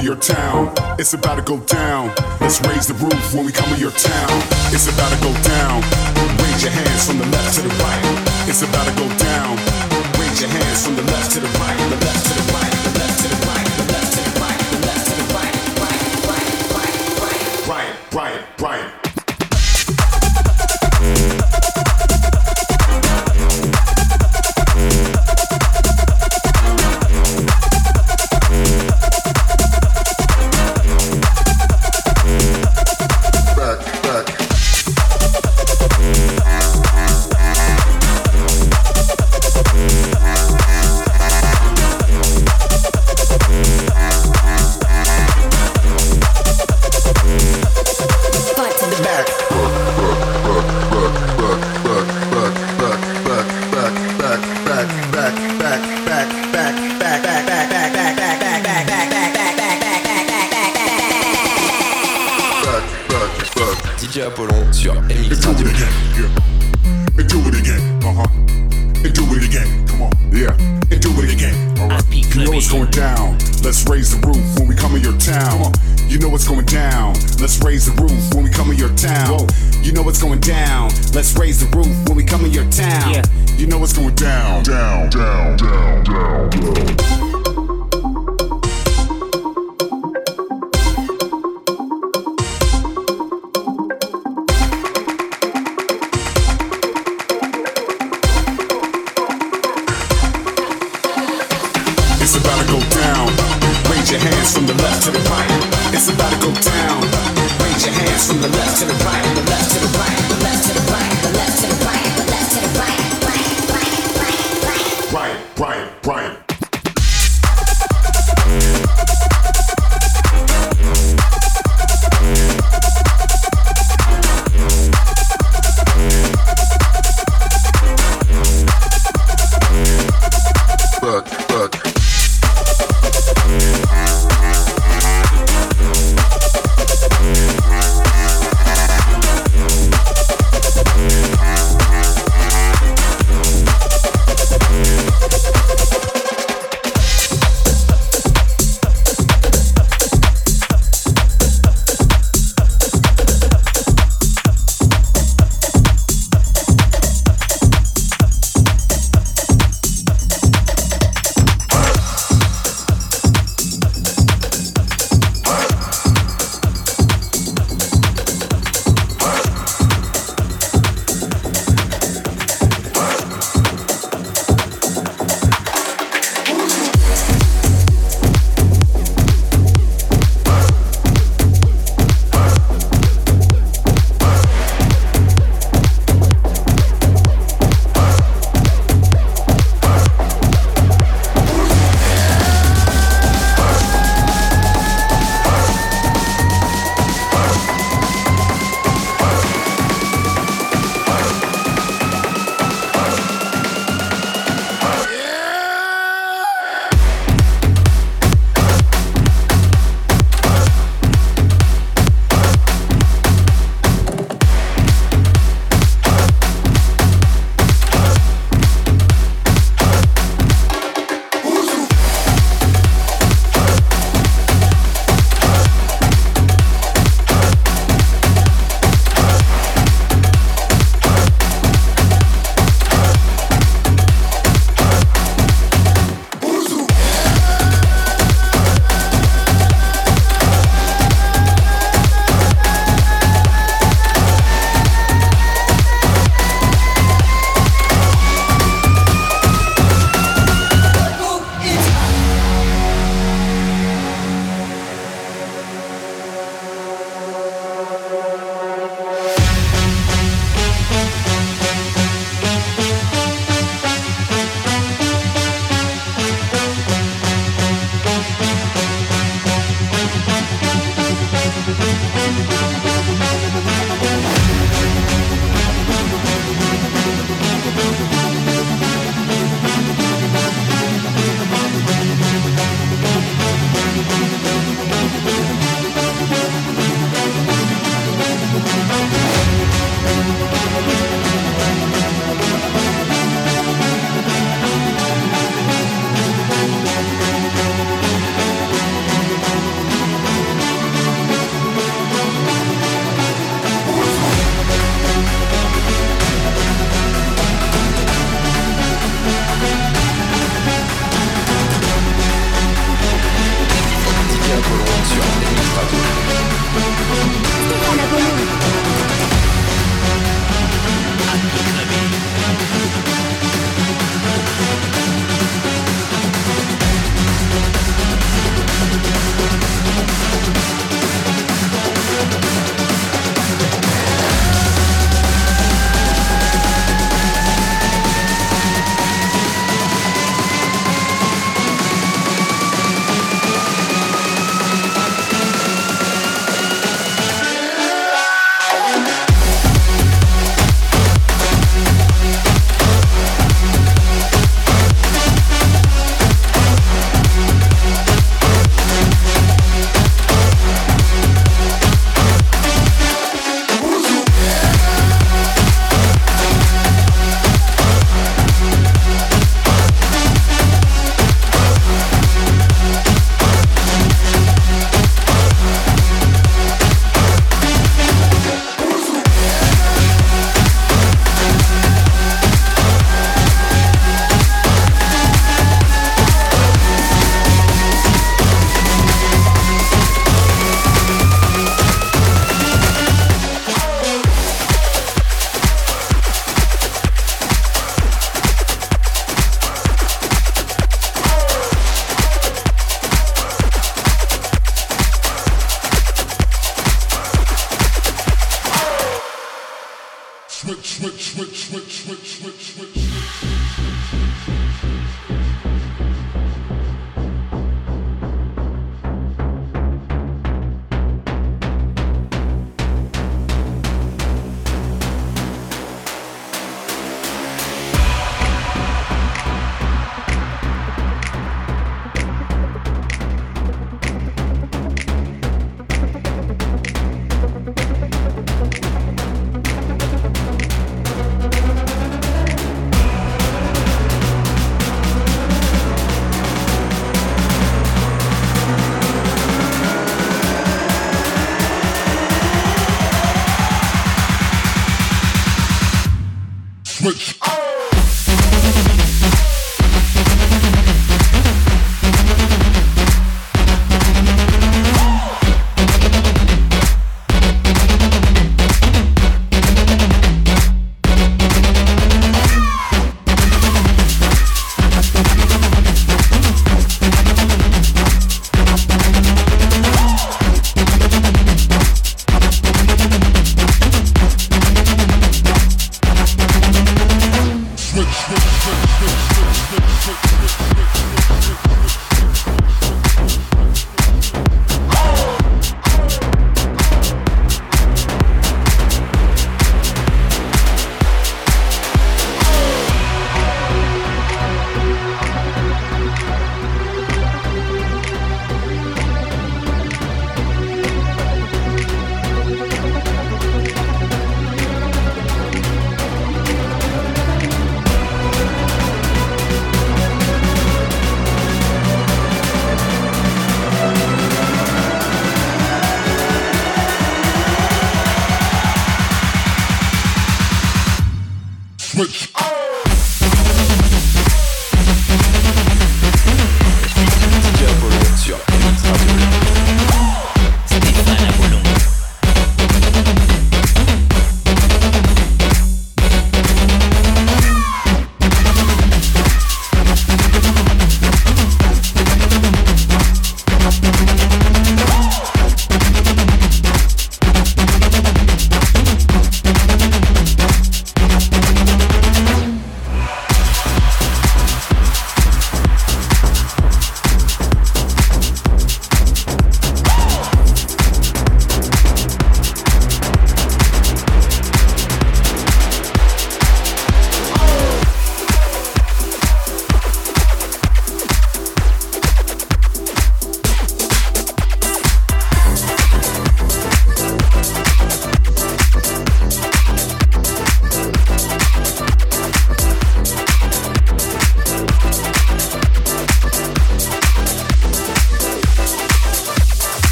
Your town, it's about to go down. Let's raise the roof when we come to your town. It's about to go down. Raise your hands from the left to the right. It's about to go down. Raise your hands from the left to the right, the left to the right,